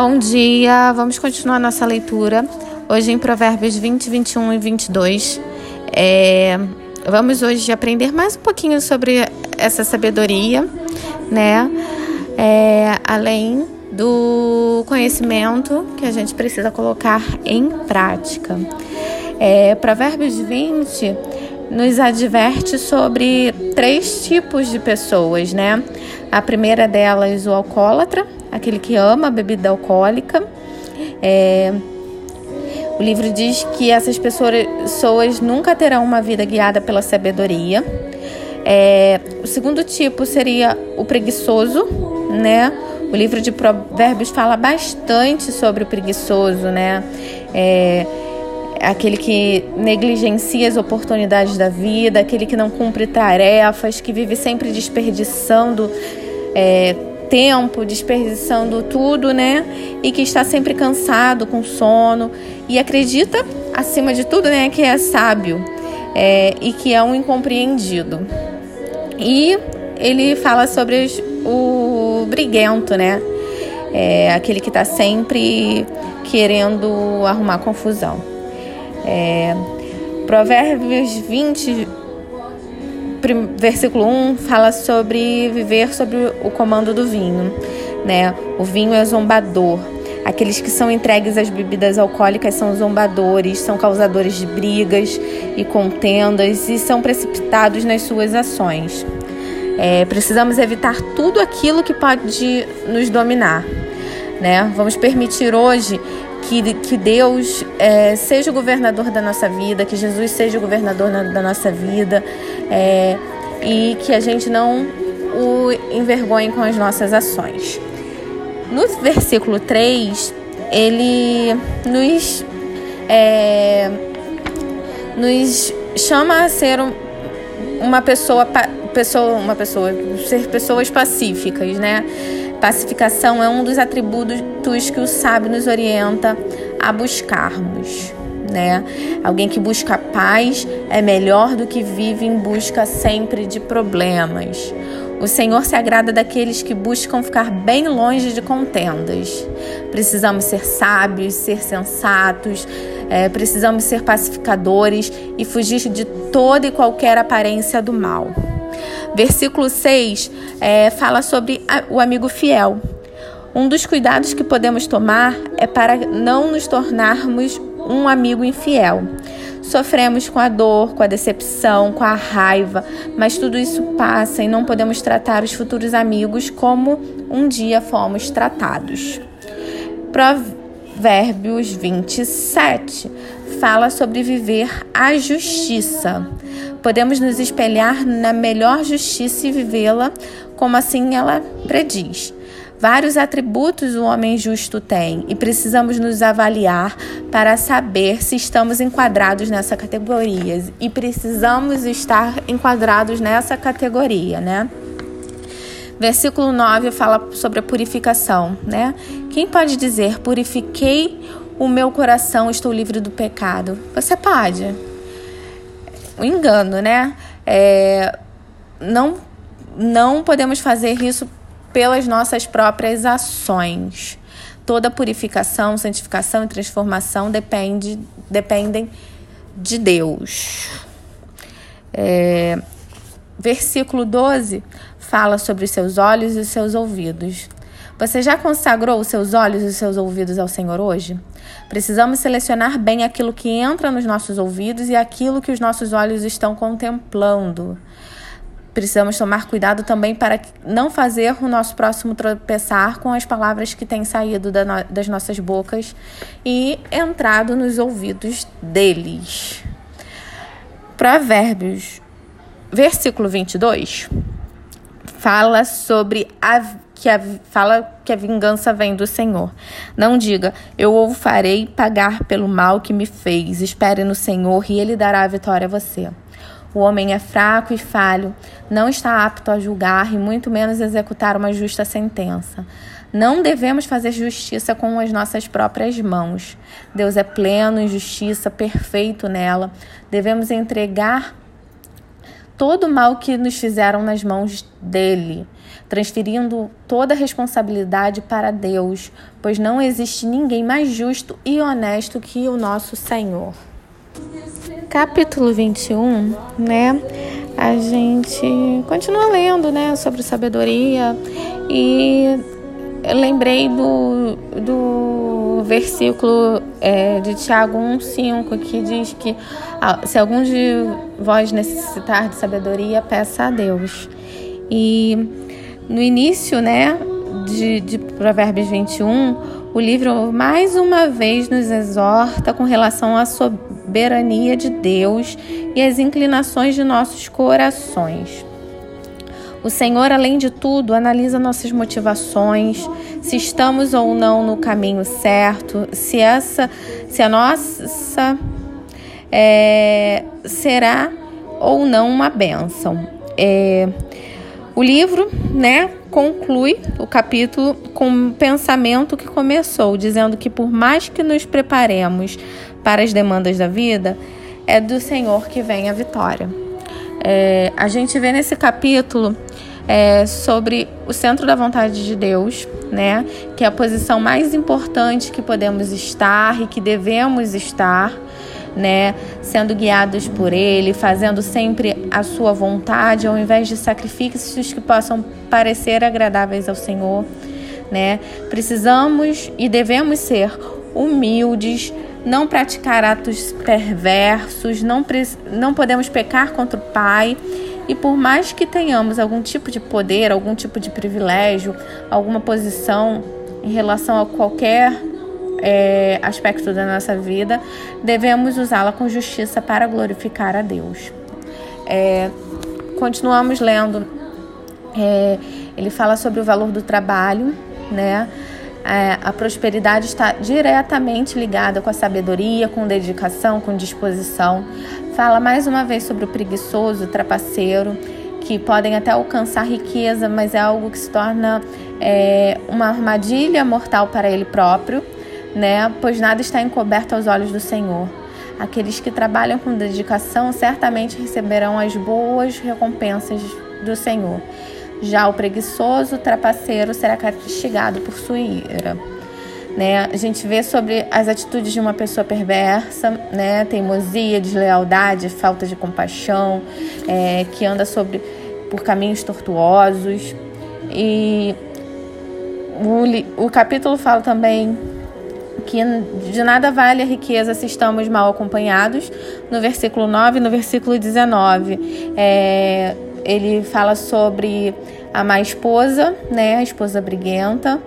Bom dia, vamos continuar nossa leitura. Hoje em Provérbios 20, 21 e 22. É, vamos hoje aprender mais um pouquinho sobre essa sabedoria, né? É, além do conhecimento que a gente precisa colocar em prática. É, Provérbios 20 nos adverte sobre três tipos de pessoas, né? A primeira delas, o alcoólatra, aquele que ama a bebida alcoólica. É, o livro diz que essas pessoas nunca terão uma vida guiada pela sabedoria. É, o segundo tipo seria o preguiçoso, né? O livro de Provérbios fala bastante sobre o preguiçoso, né? É, aquele que negligencia as oportunidades da vida, aquele que não cumpre tarefas, que vive sempre desperdiçando é, tempo, desperdiçando tudo, né? E que está sempre cansado, com sono e acredita, acima de tudo, né, que é sábio é, e que é um incompreendido. E ele fala sobre os, o briguento, né? É, aquele que está sempre querendo arrumar confusão. É, Provérbios 20, versículo 1 fala sobre viver sobre o comando do vinho, né? O vinho é zombador. Aqueles que são entregues às bebidas alcoólicas são zombadores, são causadores de brigas e contendas e são precipitados nas suas ações. É, precisamos evitar tudo aquilo que pode nos dominar. Né? Vamos permitir hoje que, que Deus é, seja o governador da nossa vida, que Jesus seja o governador na, da nossa vida é, e que a gente não o envergonhe com as nossas ações. No versículo 3, ele nos, é, nos chama a ser uma pessoa, pessoa, uma pessoa, ser pessoas pacíficas, né? Pacificação é um dos atributos que o sábio nos orienta a buscarmos. Né? Alguém que busca paz é melhor do que vive em busca sempre de problemas. O Senhor se agrada daqueles que buscam ficar bem longe de contendas. Precisamos ser sábios, ser sensatos, é, precisamos ser pacificadores e fugir de toda e qualquer aparência do mal. Versículo 6 é, fala sobre o amigo fiel. Um dos cuidados que podemos tomar é para não nos tornarmos um amigo infiel. Sofremos com a dor, com a decepção, com a raiva, mas tudo isso passa e não podemos tratar os futuros amigos como um dia fomos tratados. Provérbios 27 fala sobre viver a justiça. Podemos nos espelhar na melhor justiça e vivê-la como assim ela prediz. Vários atributos o homem justo tem e precisamos nos avaliar para saber se estamos enquadrados nessa categoria. E precisamos estar enquadrados nessa categoria, né? Versículo 9 fala sobre a purificação, né? Quem pode dizer: Purifiquei o meu coração, estou livre do pecado? Você pode um engano, né? É, não, não podemos fazer isso pelas nossas próprias ações. Toda purificação, santificação e transformação depende, dependem de Deus. É, versículo 12 fala sobre os seus olhos e os seus ouvidos. Você já consagrou os seus olhos e os seus ouvidos ao Senhor hoje? Precisamos selecionar bem aquilo que entra nos nossos ouvidos e aquilo que os nossos olhos estão contemplando. Precisamos tomar cuidado também para não fazer o nosso próximo tropeçar com as palavras que têm saído das nossas bocas e entrado nos ouvidos deles. Provérbios, versículo 22, fala sobre a que a, fala que a vingança vem do Senhor. Não diga, eu o farei pagar pelo mal que me fez. Espere no Senhor e ele dará a vitória a você. O homem é fraco e falho, não está apto a julgar e muito menos executar uma justa sentença. Não devemos fazer justiça com as nossas próprias mãos. Deus é pleno em justiça, perfeito nela. Devemos entregar todo o mal que nos fizeram nas mãos dele, transferindo toda a responsabilidade para Deus, pois não existe ninguém mais justo e honesto que o nosso Senhor. Capítulo 21, né? A gente continua lendo, né, sobre sabedoria e lembrei do, do versículo é, de Tiago 1,5 que diz que ah, se algum de vós necessitar de sabedoria, peça a Deus. E no início né, de, de Provérbios 21, o livro mais uma vez nos exorta com relação à soberania de Deus e às inclinações de nossos corações. O Senhor, além de tudo, analisa nossas motivações, se estamos ou não no caminho certo, se essa, se a nossa é, será ou não uma bênção. É, o livro, né, conclui o capítulo com um pensamento que começou, dizendo que por mais que nos preparemos para as demandas da vida, é do Senhor que vem a vitória. É, a gente vê nesse capítulo é, sobre o centro da vontade de Deus, né? Que é a posição mais importante que podemos estar e que devemos estar, né? Sendo guiados por Ele, fazendo sempre a Sua vontade, ao invés de sacrifícios que possam parecer agradáveis ao Senhor, né? Precisamos e devemos ser humildes não praticar atos perversos, não, não podemos pecar contra o Pai. E por mais que tenhamos algum tipo de poder, algum tipo de privilégio, alguma posição em relação a qualquer é, aspecto da nossa vida, devemos usá-la com justiça para glorificar a Deus. É, continuamos lendo. É, ele fala sobre o valor do trabalho, né? é, a prosperidade está diretamente ligada com a sabedoria, com dedicação, com disposição. Fala mais uma vez sobre o preguiçoso, o trapaceiro, que podem até alcançar riqueza, mas é algo que se torna é, uma armadilha mortal para ele próprio, né? Pois nada está encoberto aos olhos do Senhor. Aqueles que trabalham com dedicação certamente receberão as boas recompensas do Senhor. Já o preguiçoso, o trapaceiro será castigado por sua ira. Né? A gente vê sobre as atitudes de uma pessoa perversa, né? teimosia, deslealdade, falta de compaixão, é, que anda sobre por caminhos tortuosos. E o, o capítulo fala também que de nada vale a riqueza se estamos mal acompanhados, no versículo 9 e no versículo 19. É, ele fala sobre a esposa, né, a esposa briguenta,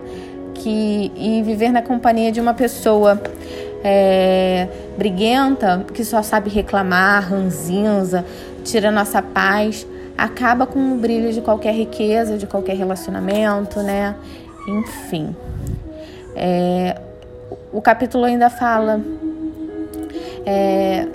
que e viver na companhia de uma pessoa é, briguenta que só sabe reclamar, ranzinza, tira nossa paz, acaba com o brilho de qualquer riqueza, de qualquer relacionamento, né? Enfim. É, o capítulo ainda fala é,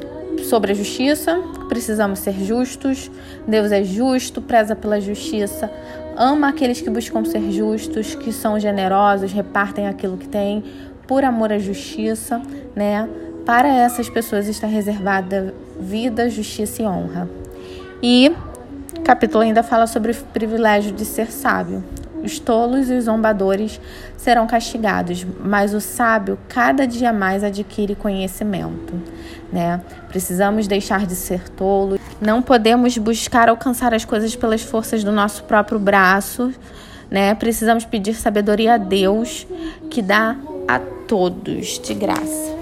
sobre a justiça, precisamos ser justos. Deus é justo, preza pela justiça, ama aqueles que buscam ser justos, que são generosos, repartem aquilo que têm por amor à justiça, né? Para essas pessoas está reservada vida, justiça e honra. E capítulo ainda fala sobre o privilégio de ser sábio. Os tolos e os zombadores serão castigados, mas o sábio cada dia mais adquire conhecimento. Né? Precisamos deixar de ser tolos, não podemos buscar alcançar as coisas pelas forças do nosso próprio braço. Né? Precisamos pedir sabedoria a Deus, que dá a todos de graça.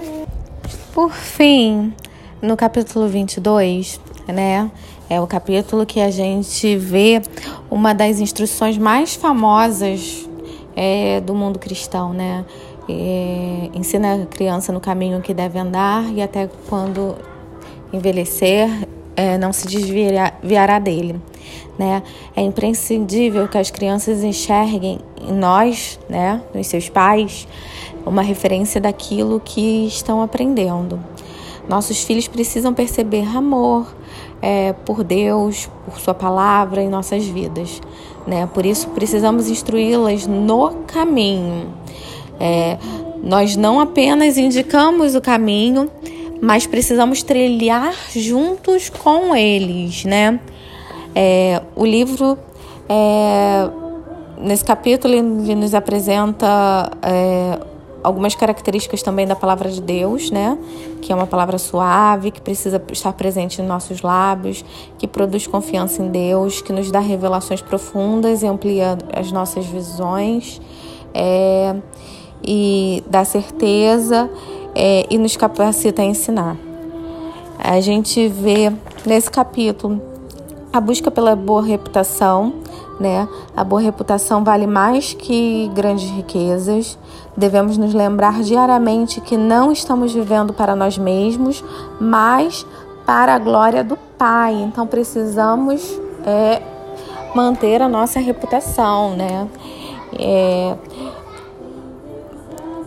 Por fim, no capítulo 22, né? É o capítulo que a gente vê uma das instruções mais famosas é, do mundo cristão, né? É, ensina a criança no caminho que deve andar e até quando envelhecer é, não se desviará dele. Né? É imprescindível que as crianças enxerguem em nós, né, nos seus pais, uma referência daquilo que estão aprendendo. Nossos filhos precisam perceber amor, é, por Deus, por Sua palavra em nossas vidas. Né? Por isso precisamos instruí-las no caminho. É, nós não apenas indicamos o caminho, mas precisamos trilhar juntos com eles, né? É, o livro, é, nesse capítulo, ele nos apresenta é, algumas características também da palavra de Deus, né? Que é uma palavra suave, que precisa estar presente em nossos lábios, que produz confiança em Deus, que nos dá revelações profundas e amplia as nossas visões, é, e dá certeza é, e nos capacita a ensinar. A gente vê nesse capítulo a busca pela boa reputação, né? A boa reputação vale mais que grandes riquezas. Devemos nos lembrar diariamente que não estamos vivendo para nós mesmos, mas para a glória do Pai. Então precisamos é, manter a nossa reputação, né? É,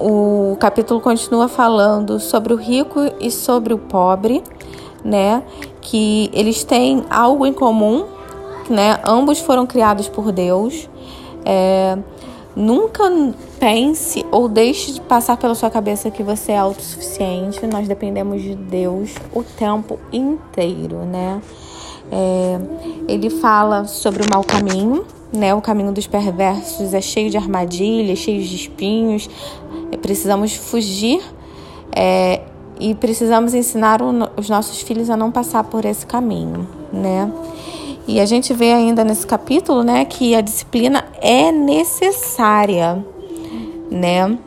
o capítulo continua falando sobre o rico e sobre o pobre, né? Que eles têm algo em comum, né? Ambos foram criados por Deus. É, nunca pense ou deixe de passar pela sua cabeça que você é autossuficiente. Nós dependemos de Deus o tempo inteiro, né? É, ele fala sobre o mau caminho, né? O caminho dos perversos é cheio de armadilhas, cheio de espinhos. Precisamos fugir é, e precisamos ensinar o, os nossos filhos a não passar por esse caminho, né? E a gente vê ainda nesse capítulo, né, que a disciplina é necessária, né?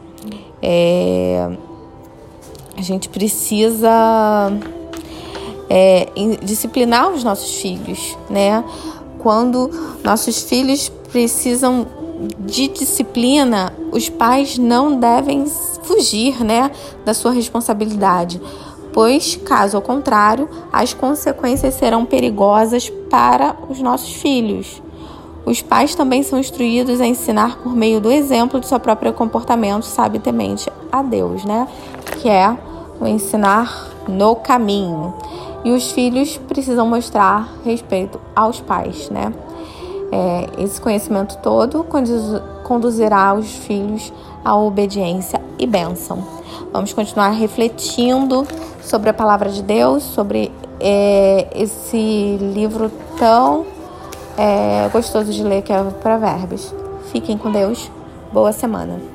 É, a gente precisa é, disciplinar os nossos filhos, né? Quando nossos filhos precisam de disciplina, os pais não devem fugir, né, da sua responsabilidade pois, caso ao contrário, as consequências serão perigosas para os nossos filhos. Os pais também são instruídos a ensinar por meio do exemplo de seu próprio comportamento, sabe, temente a Deus, né? Que é o ensinar no caminho. E os filhos precisam mostrar respeito aos pais, né? É, esse conhecimento todo conduzirá os filhos à obediência e bênção. Vamos continuar refletindo sobre a palavra de Deus, sobre é, esse livro tão é, gostoso de ler que é Provérbios. Fiquem com Deus. Boa semana.